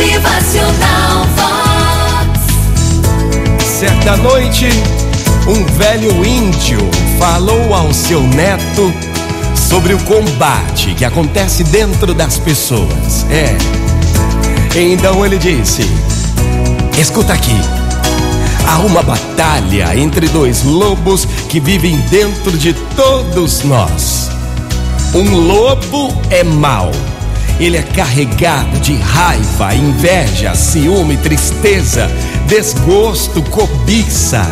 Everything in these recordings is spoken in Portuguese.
Motivacional Vox. Certa noite, um velho índio falou ao seu neto sobre o combate que acontece dentro das pessoas. É. Então ele disse: Escuta aqui. Há uma batalha entre dois lobos que vivem dentro de todos nós. Um lobo é mau. Ele é carregado de raiva, inveja, ciúme, tristeza, desgosto, cobiça,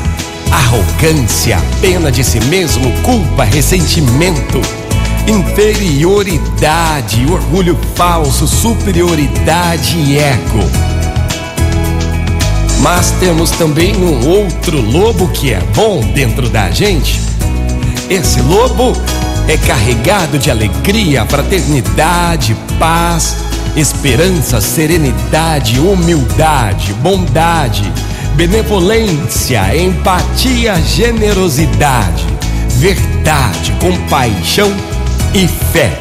arrogância, pena de si mesmo, culpa, ressentimento, inferioridade, orgulho falso, superioridade e ego. Mas temos também um outro lobo que é bom dentro da gente. Esse lobo é carregado de alegria, fraternidade, paz, esperança, serenidade, humildade, bondade, benevolência, empatia, generosidade, verdade, compaixão e fé.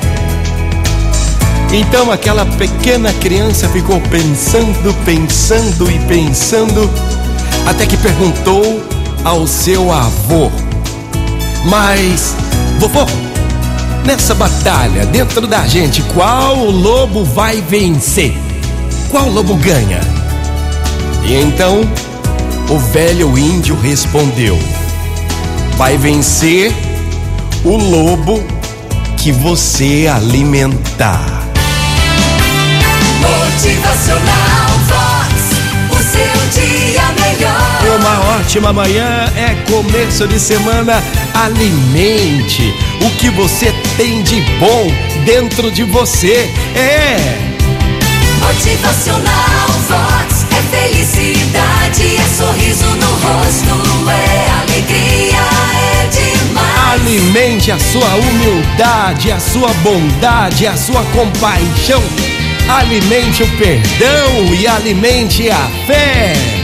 Então aquela pequena criança ficou pensando, pensando e pensando, até que perguntou ao seu avô: Mas, vovô, nessa batalha dentro da gente, qual lobo vai vencer? Qual lobo ganha? E então o velho índio respondeu: Vai vencer o lobo que você alimentar. Motivacional ótima manhã é começo de semana. Alimente o que você tem de bom dentro de você. É. Motivacional Vox. É felicidade, é sorriso no rosto, é alegria, é demais. Alimente a sua humildade, a sua bondade, a sua compaixão. Alimente o perdão e alimente a fé.